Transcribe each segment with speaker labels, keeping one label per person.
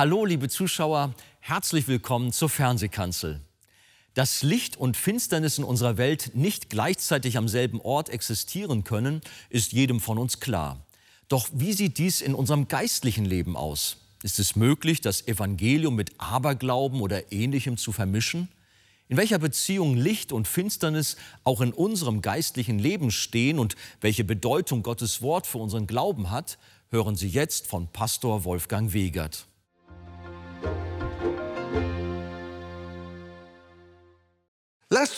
Speaker 1: Hallo, liebe Zuschauer, herzlich willkommen zur Fernsehkanzel. Dass Licht und Finsternis in unserer Welt nicht gleichzeitig am selben Ort existieren können, ist jedem von uns klar. Doch wie sieht dies in unserem geistlichen Leben aus? Ist es möglich, das Evangelium mit Aberglauben oder ähnlichem zu vermischen? In welcher Beziehung Licht und Finsternis auch in unserem geistlichen Leben stehen und welche Bedeutung Gottes Wort für unseren Glauben hat, hören Sie jetzt von Pastor Wolfgang Wegert.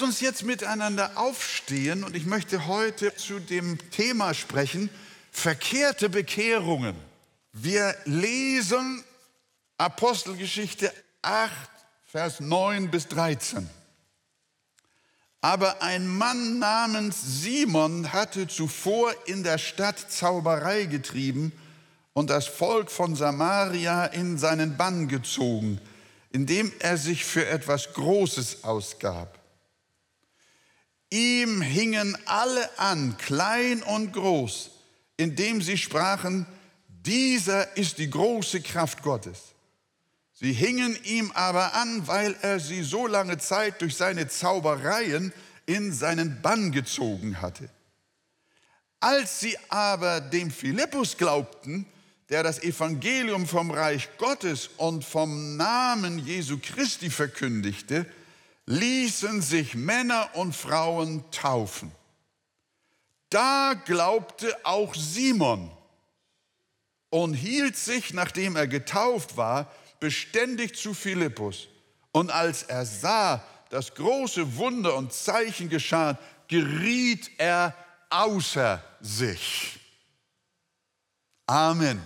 Speaker 2: Lasst uns jetzt miteinander aufstehen und ich möchte heute zu dem Thema sprechen, verkehrte Bekehrungen. Wir lesen Apostelgeschichte 8, Vers 9 bis 13. Aber ein Mann namens Simon hatte zuvor in der Stadt Zauberei getrieben und das Volk von Samaria in seinen Bann gezogen, indem er sich für etwas Großes ausgab. Ihm hingen alle an, klein und groß, indem sie sprachen, dieser ist die große Kraft Gottes. Sie hingen ihm aber an, weil er sie so lange Zeit durch seine Zaubereien in seinen Bann gezogen hatte. Als sie aber dem Philippus glaubten, der das Evangelium vom Reich Gottes und vom Namen Jesu Christi verkündigte, ließen sich Männer und Frauen taufen. Da glaubte auch Simon und hielt sich, nachdem er getauft war, beständig zu Philippus. Und als er sah, dass große Wunder und Zeichen geschahen, geriet er außer sich. Amen.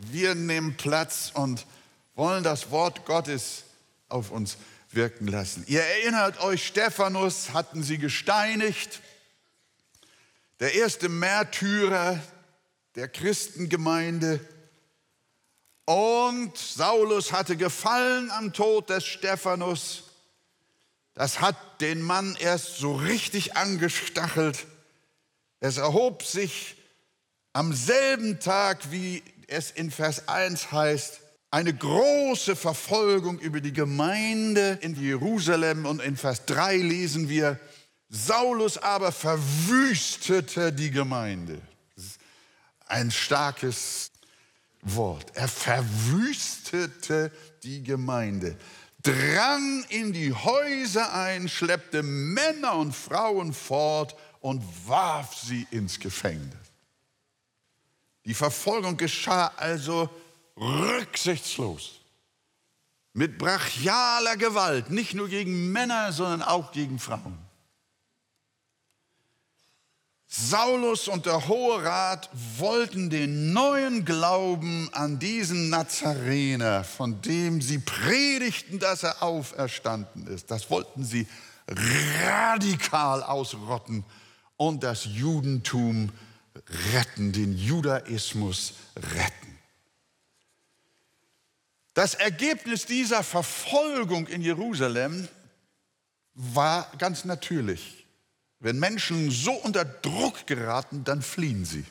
Speaker 2: Wir nehmen Platz und wollen das Wort Gottes auf uns wirken lassen. Ihr erinnert euch, Stephanus hatten sie gesteinigt. Der erste Märtyrer der Christengemeinde. Und Saulus hatte Gefallen am Tod des Stephanus. Das hat den Mann erst so richtig angestachelt. Es erhob sich am selben Tag, wie es in Vers 1 heißt, eine große Verfolgung über die Gemeinde in Jerusalem. Und in Vers 3 lesen wir, Saulus aber verwüstete die Gemeinde. Ein starkes Wort. Er verwüstete die Gemeinde, drang in die Häuser ein, schleppte Männer und Frauen fort und warf sie ins Gefängnis. Die Verfolgung geschah also rücksichtslos, mit brachialer Gewalt, nicht nur gegen Männer, sondern auch gegen Frauen. Saulus und der Hohe Rat wollten den neuen Glauben an diesen Nazarener, von dem sie predigten, dass er auferstanden ist, das wollten sie radikal ausrotten und das Judentum retten, den Judaismus retten. Das Ergebnis dieser Verfolgung in Jerusalem war ganz natürlich. Wenn Menschen so unter Druck geraten, dann fliehen sie.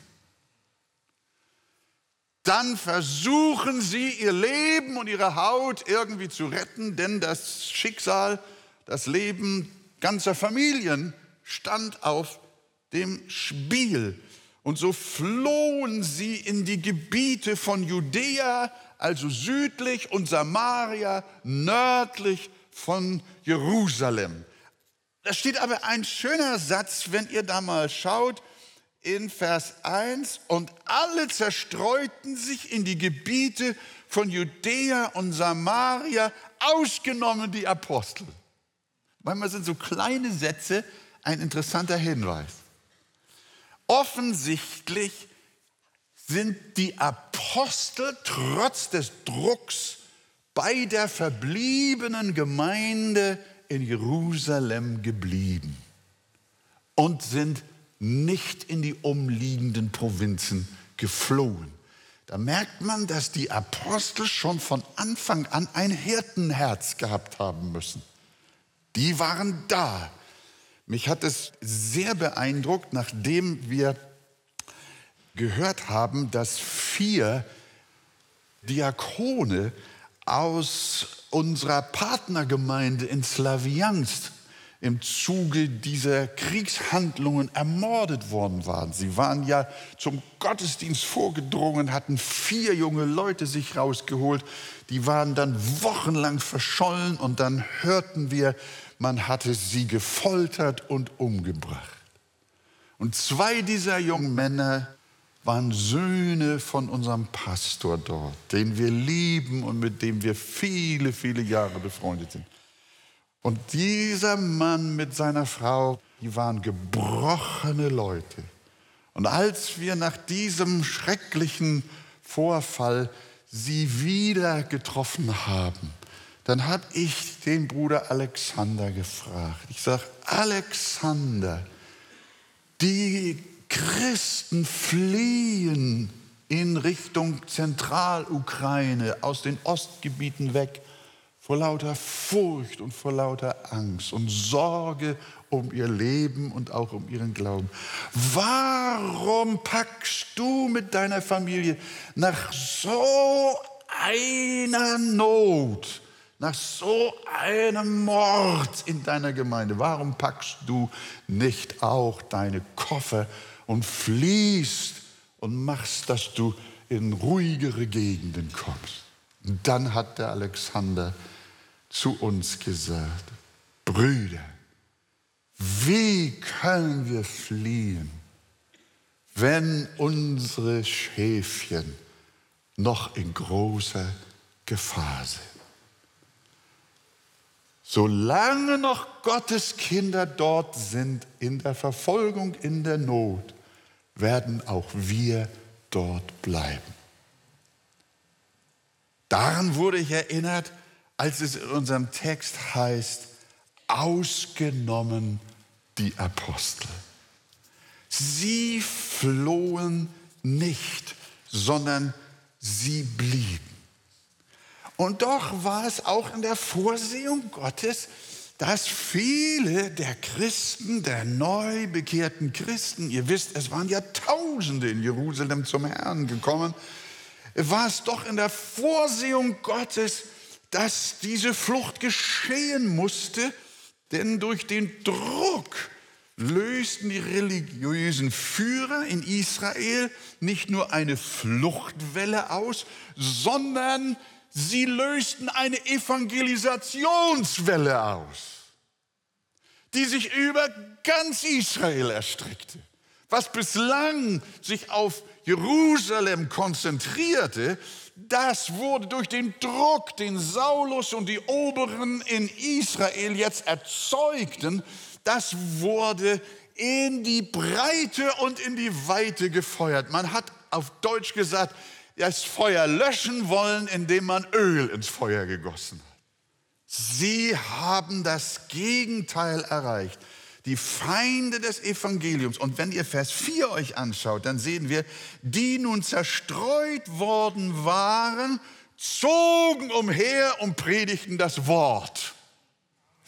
Speaker 2: Dann versuchen sie ihr Leben und ihre Haut irgendwie zu retten, denn das Schicksal, das Leben ganzer Familien stand auf dem Spiel. Und so flohen sie in die Gebiete von Judäa, also südlich, und Samaria, nördlich von Jerusalem. Da steht aber ein schöner Satz, wenn ihr da mal schaut, in Vers 1, und alle zerstreuten sich in die Gebiete von Judäa und Samaria, ausgenommen die Apostel. Manchmal sind so kleine Sätze ein interessanter Hinweis. Offensichtlich sind die Apostel trotz des Drucks bei der verbliebenen Gemeinde in Jerusalem geblieben und sind nicht in die umliegenden Provinzen geflohen. Da merkt man, dass die Apostel schon von Anfang an ein Hirtenherz gehabt haben müssen. Die waren da. Mich hat es sehr beeindruckt, nachdem wir gehört haben, dass vier Diakone aus unserer Partnergemeinde in Slawiansk im Zuge dieser Kriegshandlungen ermordet worden waren. Sie waren ja zum Gottesdienst vorgedrungen, hatten vier junge Leute sich rausgeholt, die waren dann wochenlang verschollen und dann hörten wir, man hatte sie gefoltert und umgebracht. Und zwei dieser jungen Männer waren Söhne von unserem Pastor dort, den wir lieben und mit dem wir viele, viele Jahre befreundet sind. Und dieser Mann mit seiner Frau, die waren gebrochene Leute. Und als wir nach diesem schrecklichen Vorfall sie wieder getroffen haben, dann habe ich den Bruder Alexander gefragt. Ich sage, Alexander, die Christen fliehen in Richtung Zentralukraine, aus den Ostgebieten weg vor lauter Furcht und vor lauter Angst und Sorge um ihr Leben und auch um ihren Glauben. Warum packst du mit deiner Familie nach so einer Not, nach so einem Mord in deiner Gemeinde? Warum packst du nicht auch deine Koffer und fliehst und machst, dass du in ruhigere Gegenden kommst? Und dann hat der Alexander zu uns gesagt, Brüder, wie können wir fliehen, wenn unsere Schäfchen noch in großer Gefahr sind? Solange noch Gottes Kinder dort sind, in der Verfolgung, in der Not, werden auch wir dort bleiben. Daran wurde ich erinnert, als es in unserem Text heißt, ausgenommen die Apostel. Sie flohen nicht, sondern sie blieben. Und doch war es auch in der Vorsehung Gottes, dass viele der Christen, der neu bekehrten Christen, ihr wisst, es waren ja Tausende in Jerusalem zum Herrn gekommen, war es doch in der Vorsehung Gottes, dass diese Flucht geschehen musste, denn durch den Druck lösten die religiösen Führer in Israel nicht nur eine Fluchtwelle aus, sondern sie lösten eine Evangelisationswelle aus, die sich über ganz Israel erstreckte. Was bislang sich auf Jerusalem konzentrierte, das wurde durch den Druck, den Saulus und die Oberen in Israel jetzt erzeugten, das wurde in die Breite und in die Weite gefeuert. Man hat auf Deutsch gesagt, das Feuer löschen wollen, indem man Öl ins Feuer gegossen hat. Sie haben das Gegenteil erreicht die Feinde des Evangeliums. Und wenn ihr Vers 4 euch anschaut, dann sehen wir, die nun zerstreut worden waren, zogen umher und predigten das Wort.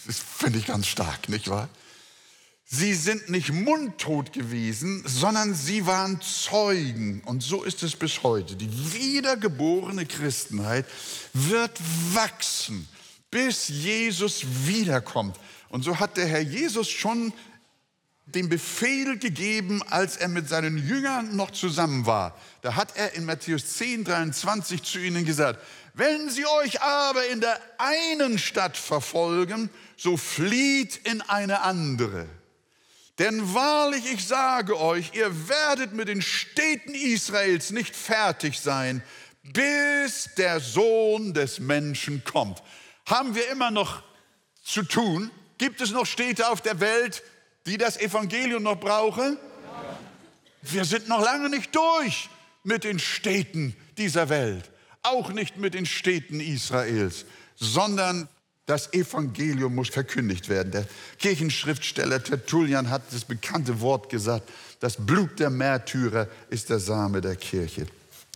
Speaker 2: Das finde ich ganz stark, nicht wahr? Sie sind nicht mundtot gewesen, sondern sie waren Zeugen. Und so ist es bis heute. Die wiedergeborene Christenheit wird wachsen, bis Jesus wiederkommt. Und so hat der Herr Jesus schon den Befehl gegeben, als er mit seinen Jüngern noch zusammen war. Da hat er in Matthäus 10, 23 zu ihnen gesagt, wenn sie euch aber in der einen Stadt verfolgen, so flieht in eine andere. Denn wahrlich, ich sage euch, ihr werdet mit den Städten Israels nicht fertig sein, bis der Sohn des Menschen kommt. Haben wir immer noch zu tun Gibt es noch Städte auf der Welt, die das Evangelium noch brauchen? Wir sind noch lange nicht durch mit den Städten dieser Welt, auch nicht mit den Städten Israels, sondern das Evangelium muss verkündigt werden. Der Kirchenschriftsteller Tertullian hat das bekannte Wort gesagt, das Blut der Märtyrer ist der Same der Kirche.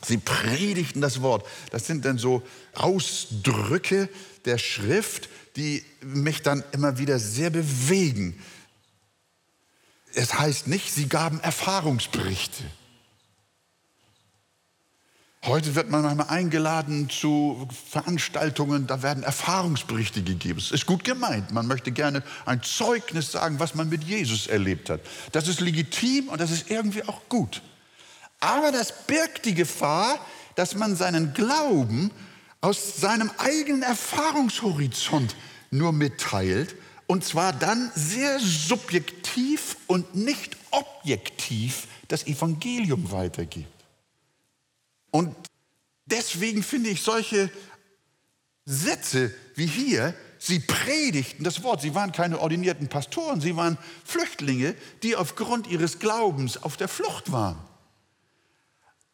Speaker 2: Sie predigten das Wort. Das sind dann so Ausdrücke der Schrift, die mich dann immer wieder sehr bewegen. Es heißt nicht, sie gaben Erfahrungsberichte. Heute wird man manchmal eingeladen zu Veranstaltungen, da werden Erfahrungsberichte gegeben. Es ist gut gemeint. Man möchte gerne ein Zeugnis sagen, was man mit Jesus erlebt hat. Das ist legitim und das ist irgendwie auch gut. Aber das birgt die Gefahr, dass man seinen Glauben aus seinem eigenen Erfahrungshorizont nur mitteilt und zwar dann sehr subjektiv und nicht objektiv das Evangelium weitergibt. Und deswegen finde ich solche Sätze wie hier, sie predigten das Wort. Sie waren keine ordinierten Pastoren, sie waren Flüchtlinge, die aufgrund ihres Glaubens auf der Flucht waren.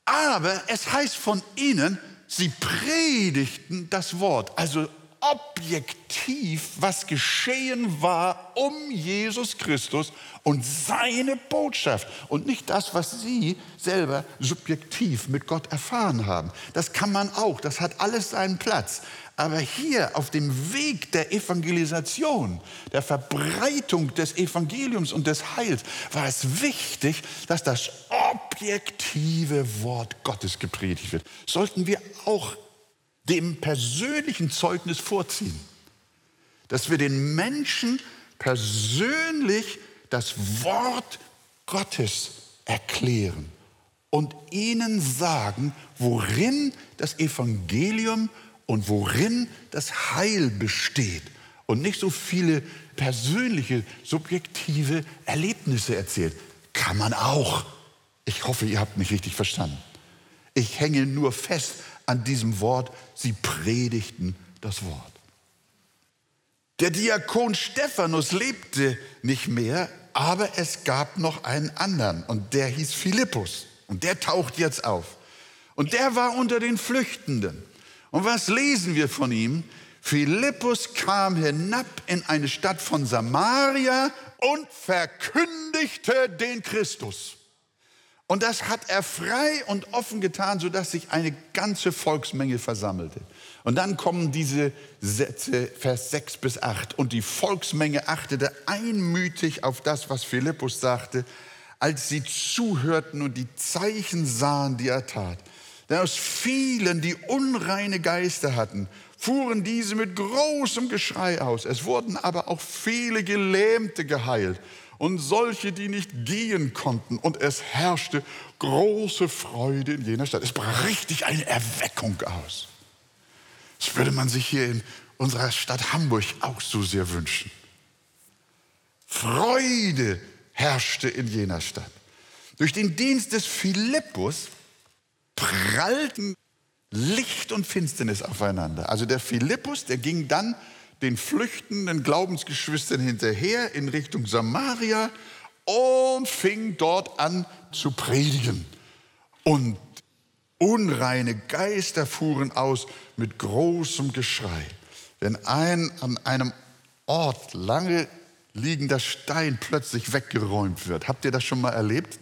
Speaker 2: Aber es heißt von ihnen, sie predigten das Wort. Also objektiv, was geschehen war um Jesus Christus und seine Botschaft und nicht das, was Sie selber subjektiv mit Gott erfahren haben. Das kann man auch, das hat alles seinen Platz. Aber hier auf dem Weg der Evangelisation, der Verbreitung des Evangeliums und des Heils war es wichtig, dass das objektive Wort Gottes gepredigt wird. Sollten wir auch dem persönlichen Zeugnis vorziehen. Dass wir den Menschen persönlich das Wort Gottes erklären und ihnen sagen, worin das Evangelium und worin das Heil besteht und nicht so viele persönliche, subjektive Erlebnisse erzählt. Kann man auch. Ich hoffe, ihr habt mich richtig verstanden. Ich hänge nur fest an diesem Wort, sie predigten das Wort. Der Diakon Stephanus lebte nicht mehr, aber es gab noch einen anderen und der hieß Philippus und der taucht jetzt auf. Und der war unter den Flüchtenden. Und was lesen wir von ihm? Philippus kam hinab in eine Stadt von Samaria und verkündigte den Christus. Und das hat er frei und offen getan, sodass sich eine ganze Volksmenge versammelte. Und dann kommen diese Sätze, Vers 6 bis 8. Und die Volksmenge achtete einmütig auf das, was Philippus sagte, als sie zuhörten und die Zeichen sahen, die er tat. Denn aus vielen, die unreine Geister hatten, fuhren diese mit großem Geschrei aus. Es wurden aber auch viele Gelähmte geheilt und solche, die nicht gehen konnten. Und es herrschte große Freude in jener Stadt. Es brach richtig eine Erweckung aus. Das würde man sich hier in unserer Stadt Hamburg auch so sehr wünschen. Freude herrschte in jener Stadt. Durch den Dienst des Philippus prallten Licht und Finsternis aufeinander. Also der Philippus, der ging dann den flüchtenden Glaubensgeschwistern hinterher in Richtung Samaria und fing dort an zu predigen. Und unreine Geister fuhren aus mit großem Geschrei. Wenn ein an einem Ort lange liegender Stein plötzlich weggeräumt wird, habt ihr das schon mal erlebt?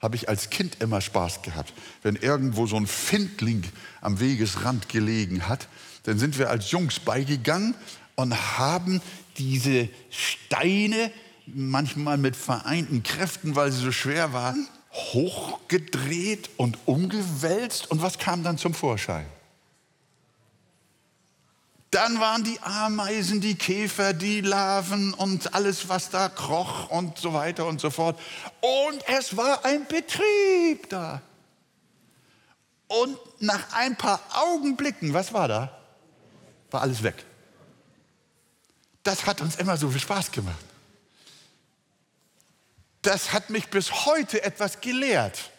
Speaker 2: Habe ich als Kind immer Spaß gehabt. Wenn irgendwo so ein Findling am Wegesrand gelegen hat, dann sind wir als Jungs beigegangen und haben diese Steine, manchmal mit vereinten Kräften, weil sie so schwer waren, hochgedreht und umgewälzt. Und was kam dann zum Vorschein? Dann waren die Ameisen, die Käfer, die Larven und alles, was da kroch und so weiter und so fort. Und es war ein Betrieb da. Und nach ein paar Augenblicken, was war da? War alles weg. Das hat uns immer so viel Spaß gemacht. Das hat mich bis heute etwas gelehrt.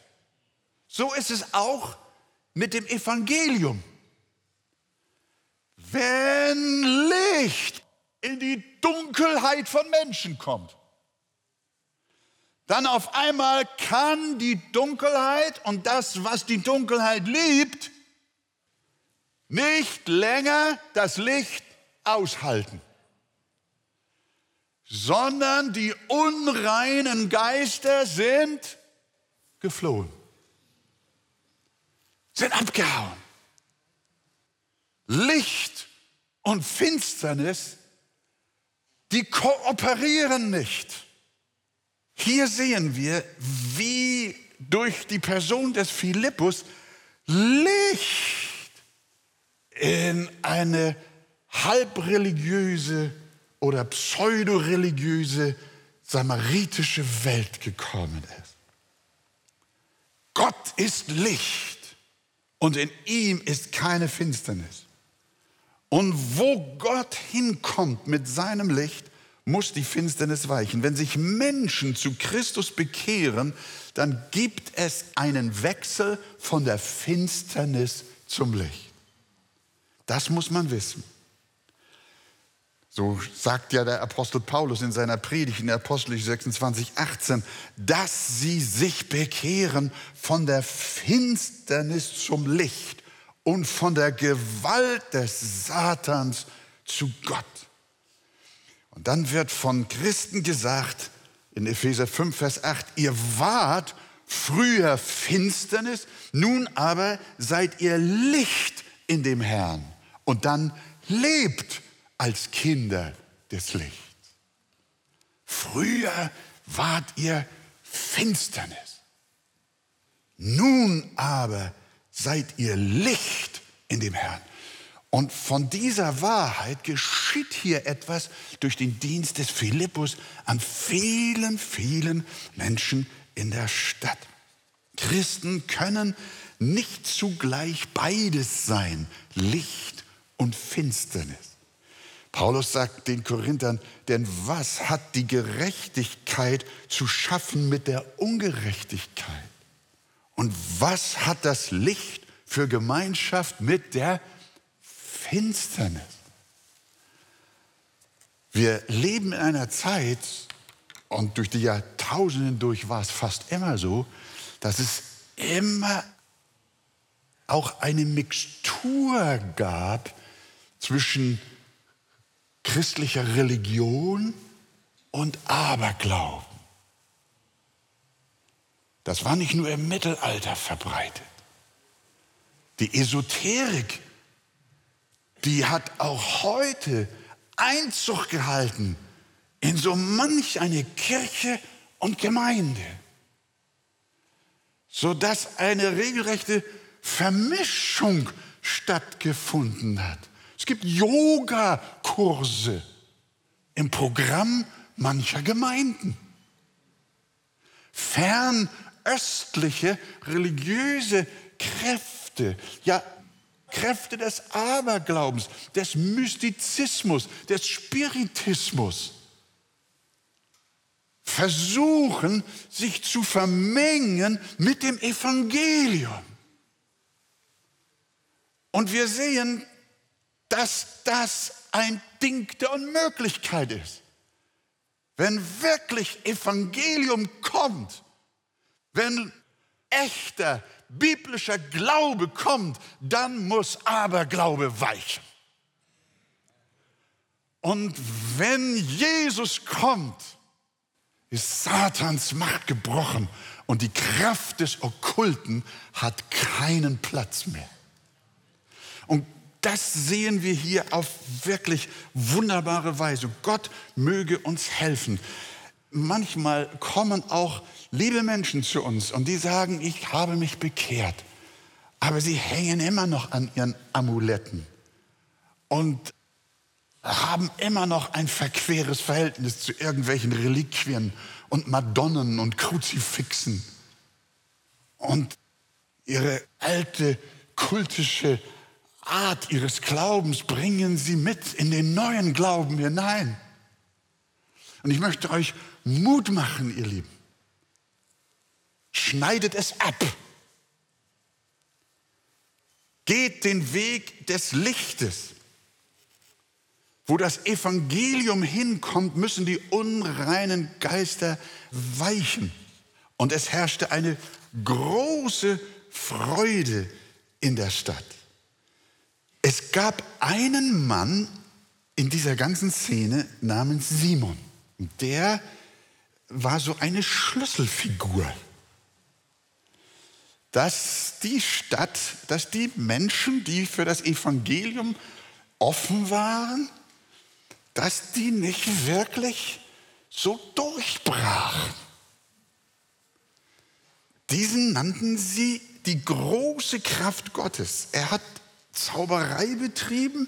Speaker 2: So ist es auch mit dem Evangelium. Wenn Licht in die Dunkelheit von Menschen kommt, dann auf einmal kann die Dunkelheit und das, was die Dunkelheit liebt, nicht länger das Licht aushalten sondern die unreinen Geister sind geflohen, sind abgehauen. Licht und Finsternis, die kooperieren nicht. Hier sehen wir, wie durch die Person des Philippus Licht in eine halbreligiöse oder pseudoreligiöse samaritische Welt gekommen ist. Gott ist Licht und in ihm ist keine Finsternis. Und wo Gott hinkommt mit seinem Licht, muss die Finsternis weichen. Wenn sich Menschen zu Christus bekehren, dann gibt es einen Wechsel von der Finsternis zum Licht. Das muss man wissen. So sagt ja der Apostel Paulus in seiner Predigt in Apostel 26, 18, dass sie sich bekehren von der Finsternis zum Licht und von der Gewalt des Satans zu Gott. Und dann wird von Christen gesagt, in Epheser 5, Vers 8, ihr wart früher Finsternis, nun aber seid ihr Licht in dem Herrn. Und dann lebt als Kinder des Lichts. Früher wart ihr Finsternis. Nun aber seid ihr Licht in dem Herrn. Und von dieser Wahrheit geschieht hier etwas durch den Dienst des Philippus an vielen, vielen Menschen in der Stadt. Christen können nicht zugleich beides sein, Licht und Finsternis. Paulus sagt den Korinthern, denn was hat die Gerechtigkeit zu schaffen mit der Ungerechtigkeit? Und was hat das Licht für Gemeinschaft mit der Finsternis. Wir leben in einer Zeit, und durch die Jahrtausende durch war es fast immer so, dass es immer auch eine Mixtur gab zwischen christlicher Religion und Aberglauben. Das war nicht nur im Mittelalter verbreitet. Die Esoterik die hat auch heute Einzug gehalten in so manch eine Kirche und Gemeinde, sodass eine regelrechte Vermischung stattgefunden hat. Es gibt Yogakurse im Programm mancher Gemeinden. Fernöstliche religiöse Kräfte, ja Kräfte des Aberglaubens, des Mystizismus, des Spiritismus versuchen, sich zu vermengen mit dem Evangelium. Und wir sehen, dass das ein Ding der Unmöglichkeit ist. Wenn wirklich Evangelium kommt, wenn echter biblischer Glaube kommt, dann muss Aberglaube weichen. Und wenn Jesus kommt, ist Satans Macht gebrochen und die Kraft des Okkulten hat keinen Platz mehr. Und das sehen wir hier auf wirklich wunderbare Weise. Gott möge uns helfen. Manchmal kommen auch liebe Menschen zu uns und die sagen, ich habe mich bekehrt, aber sie hängen immer noch an ihren Amuletten und haben immer noch ein verqueres Verhältnis zu irgendwelchen Reliquien und Madonnen und Kruzifixen. Und ihre alte kultische Art ihres Glaubens bringen sie mit in den neuen Glauben hinein. Und ich möchte euch Mut machen, ihr Lieben schneidet es ab. Geht den Weg des Lichtes. Wo das Evangelium hinkommt, müssen die unreinen Geister weichen. Und es herrschte eine große Freude in der Stadt. Es gab einen Mann in dieser ganzen Szene namens Simon. Der war so eine Schlüsselfigur dass die Stadt, dass die Menschen, die für das Evangelium offen waren, dass die nicht wirklich so durchbrachen. Diesen nannten sie die große Kraft Gottes. Er hat Zauberei betrieben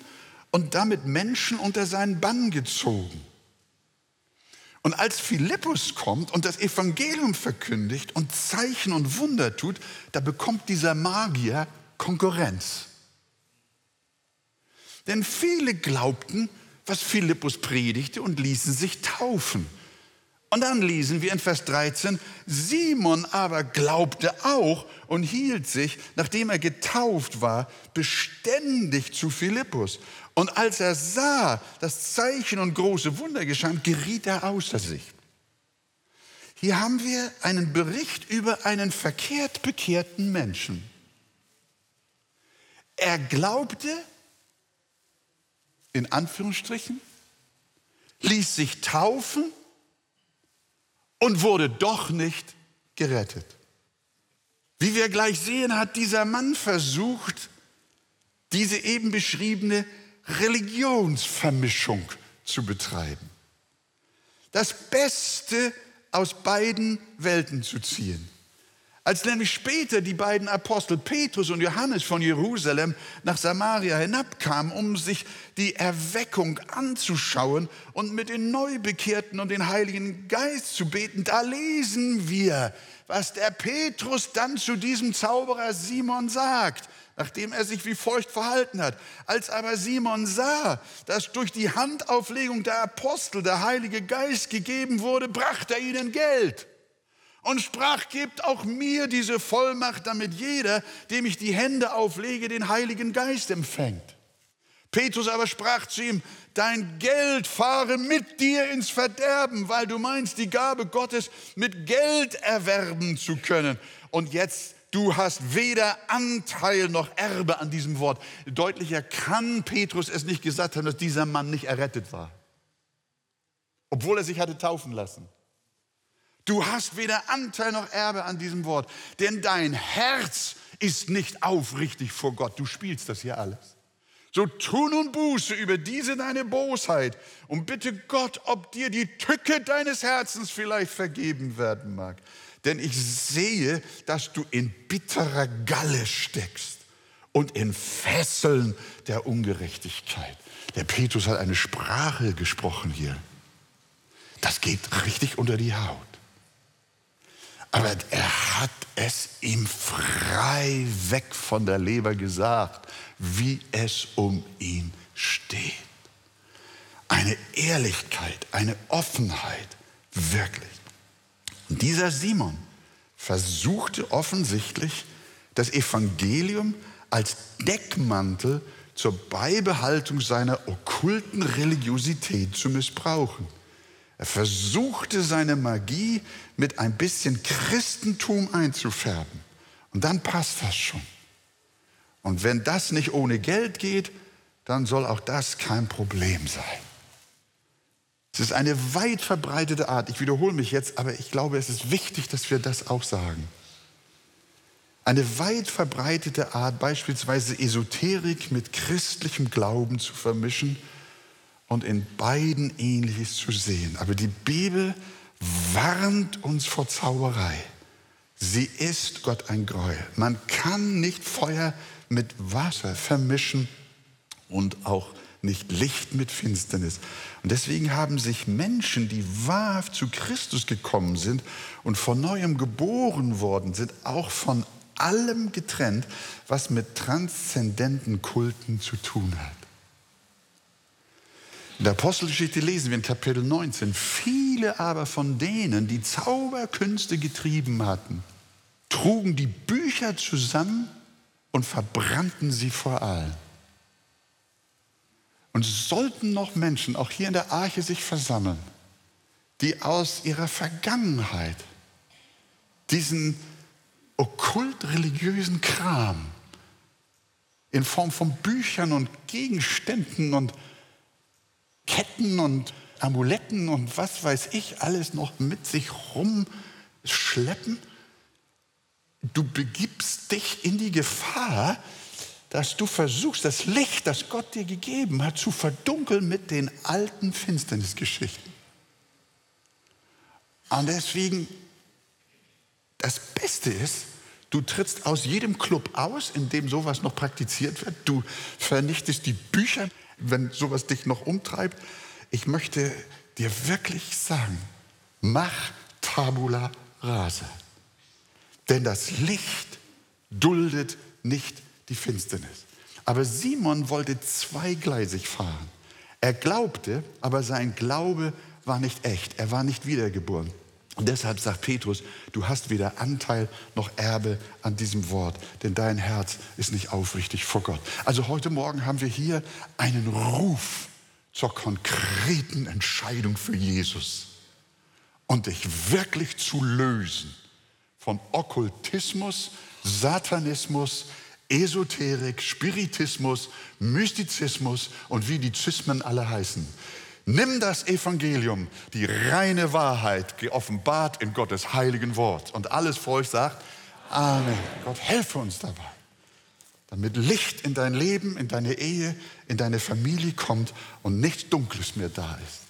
Speaker 2: und damit Menschen unter seinen Bann gezogen. Und als Philippus kommt und das Evangelium verkündigt und Zeichen und Wunder tut, da bekommt dieser Magier Konkurrenz. Denn viele glaubten, was Philippus predigte und ließen sich taufen. Und dann lesen wir in Vers 13, Simon aber glaubte auch und hielt sich, nachdem er getauft war, beständig zu Philippus. Und als er sah, dass Zeichen und große Wunder geschahen, geriet er außer sich. Hier haben wir einen Bericht über einen verkehrt bekehrten Menschen. Er glaubte, in Anführungsstrichen, ließ sich taufen und wurde doch nicht gerettet. Wie wir gleich sehen, hat dieser Mann versucht, diese eben beschriebene Religionsvermischung zu betreiben. Das Beste aus beiden Welten zu ziehen. Als nämlich später die beiden Apostel Petrus und Johannes von Jerusalem nach Samaria hinabkamen, um sich die Erweckung anzuschauen und mit den Neubekehrten und den Heiligen Geist zu beten, da lesen wir, was der Petrus dann zu diesem Zauberer Simon sagt nachdem er sich wie feucht verhalten hat. Als aber Simon sah, dass durch die Handauflegung der Apostel der Heilige Geist gegeben wurde, brachte er ihnen Geld und sprach, gebt auch mir diese Vollmacht, damit jeder, dem ich die Hände auflege, den Heiligen Geist empfängt. Petrus aber sprach zu ihm, dein Geld fahre mit dir ins Verderben, weil du meinst, die Gabe Gottes mit Geld erwerben zu können. Und jetzt, du hast weder Anteil noch Erbe an diesem Wort. Deutlicher kann Petrus es nicht gesagt haben, dass dieser Mann nicht errettet war. Obwohl er sich hatte taufen lassen. Du hast weder Anteil noch Erbe an diesem Wort, denn dein Herz ist nicht aufrichtig vor Gott. Du spielst das hier alles. So tu nun Buße über diese deine Bosheit und bitte Gott, ob dir die Tücke deines Herzens vielleicht vergeben werden mag. Denn ich sehe, dass du in bitterer Galle steckst und in Fesseln der Ungerechtigkeit. Der Petrus hat eine Sprache gesprochen hier. Das geht richtig unter die Haut. Aber er hat es ihm frei weg von der Leber gesagt, wie es um ihn steht. Eine Ehrlichkeit, eine Offenheit, wirklich. Und dieser Simon versuchte offensichtlich, das Evangelium als Deckmantel zur Beibehaltung seiner okkulten Religiosität zu missbrauchen. Er versuchte seine Magie mit ein bisschen Christentum einzufärben. Und dann passt das schon. Und wenn das nicht ohne Geld geht, dann soll auch das kein Problem sein. Es ist eine weit verbreitete Art. Ich wiederhole mich jetzt, aber ich glaube, es ist wichtig, dass wir das auch sagen. Eine weit verbreitete Art, beispielsweise Esoterik mit christlichem Glauben zu vermischen und in beiden Ähnliches zu sehen. Aber die Bibel warnt uns vor Zauberei. Sie ist Gott ein Gräuel. Man kann nicht Feuer mit Wasser vermischen und auch nicht Licht mit Finsternis. Und deswegen haben sich Menschen, die wahrhaft zu Christus gekommen sind und von neuem geboren worden sind, auch von allem getrennt, was mit transzendenten Kulten zu tun hat. In der Apostelgeschichte lesen wir in Kapitel 19, viele aber von denen, die Zauberkünste getrieben hatten, trugen die Bücher zusammen und verbrannten sie vor allen. Und sollten noch Menschen, auch hier in der Arche, sich versammeln, die aus ihrer Vergangenheit diesen okkult-religiösen Kram in Form von Büchern und Gegenständen und Ketten und Amuletten und was weiß ich alles noch mit sich rumschleppen. Du begibst dich in die Gefahr, dass du versuchst, das Licht, das Gott dir gegeben hat, zu verdunkeln mit den alten Finsternisgeschichten. Und deswegen, das Beste ist, Du trittst aus jedem Club aus, in dem sowas noch praktiziert wird. Du vernichtest die Bücher, wenn sowas dich noch umtreibt. Ich möchte dir wirklich sagen, mach Tabula rasa. Denn das Licht duldet nicht die Finsternis. Aber Simon wollte zweigleisig fahren. Er glaubte, aber sein Glaube war nicht echt. Er war nicht wiedergeboren. Und deshalb sagt Petrus, du hast weder Anteil noch Erbe an diesem Wort, denn dein Herz ist nicht aufrichtig vor Gott. Also heute Morgen haben wir hier einen Ruf zur konkreten Entscheidung für Jesus und dich wirklich zu lösen von Okkultismus, Satanismus, Esoterik, Spiritismus, Mystizismus und wie die Zismen alle heißen. Nimm das Evangelium, die reine Wahrheit, geoffenbart in Gottes heiligen Wort. Und alles Volk sagt, Amen. Gott helfe uns dabei, damit Licht in dein Leben, in deine Ehe, in deine Familie kommt und nichts Dunkles mehr da ist.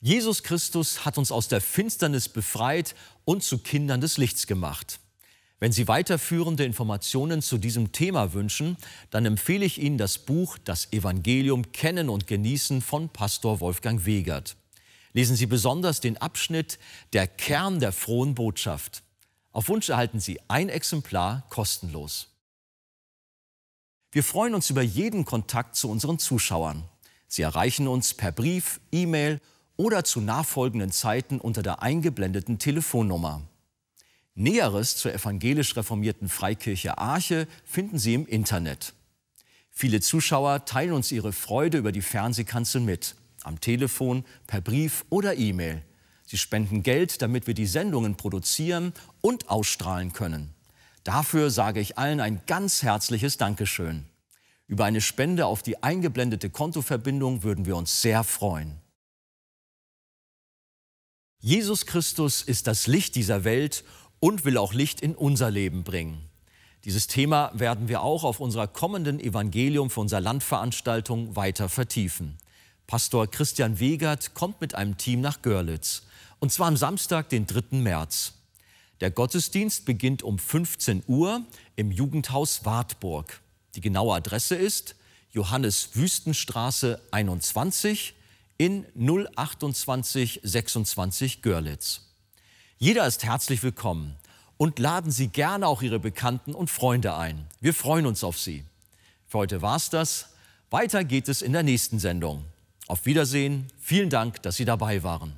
Speaker 1: Jesus Christus hat uns aus der Finsternis befreit und zu Kindern des Lichts gemacht. Wenn Sie weiterführende Informationen zu diesem Thema wünschen, dann empfehle ich Ihnen das Buch Das Evangelium Kennen und Genießen von Pastor Wolfgang Wegert. Lesen Sie besonders den Abschnitt Der Kern der frohen Botschaft. Auf Wunsch erhalten Sie ein Exemplar kostenlos. Wir freuen uns über jeden Kontakt zu unseren Zuschauern. Sie erreichen uns per Brief, E-Mail oder zu nachfolgenden Zeiten unter der eingeblendeten Telefonnummer. Näheres zur evangelisch reformierten Freikirche Arche finden Sie im Internet. Viele Zuschauer teilen uns ihre Freude über die Fernsehkanzel mit, am Telefon, per Brief oder E-Mail. Sie spenden Geld, damit wir die Sendungen produzieren und ausstrahlen können. Dafür sage ich allen ein ganz herzliches Dankeschön. Über eine Spende auf die eingeblendete Kontoverbindung würden wir uns sehr freuen. Jesus Christus ist das Licht dieser Welt und will auch Licht in unser Leben bringen. Dieses Thema werden wir auch auf unserer kommenden Evangelium für unser Landveranstaltung weiter vertiefen. Pastor Christian Wegert kommt mit einem Team nach Görlitz. Und zwar am Samstag, den 3. März. Der Gottesdienst beginnt um 15 Uhr im Jugendhaus Wartburg. Die genaue Adresse ist Johannes Wüstenstraße 21 in 028 26 Görlitz. Jeder ist herzlich willkommen und laden Sie gerne auch Ihre Bekannten und Freunde ein. Wir freuen uns auf Sie. Für heute war's das. Weiter geht es in der nächsten Sendung. Auf Wiedersehen. Vielen Dank, dass Sie dabei waren.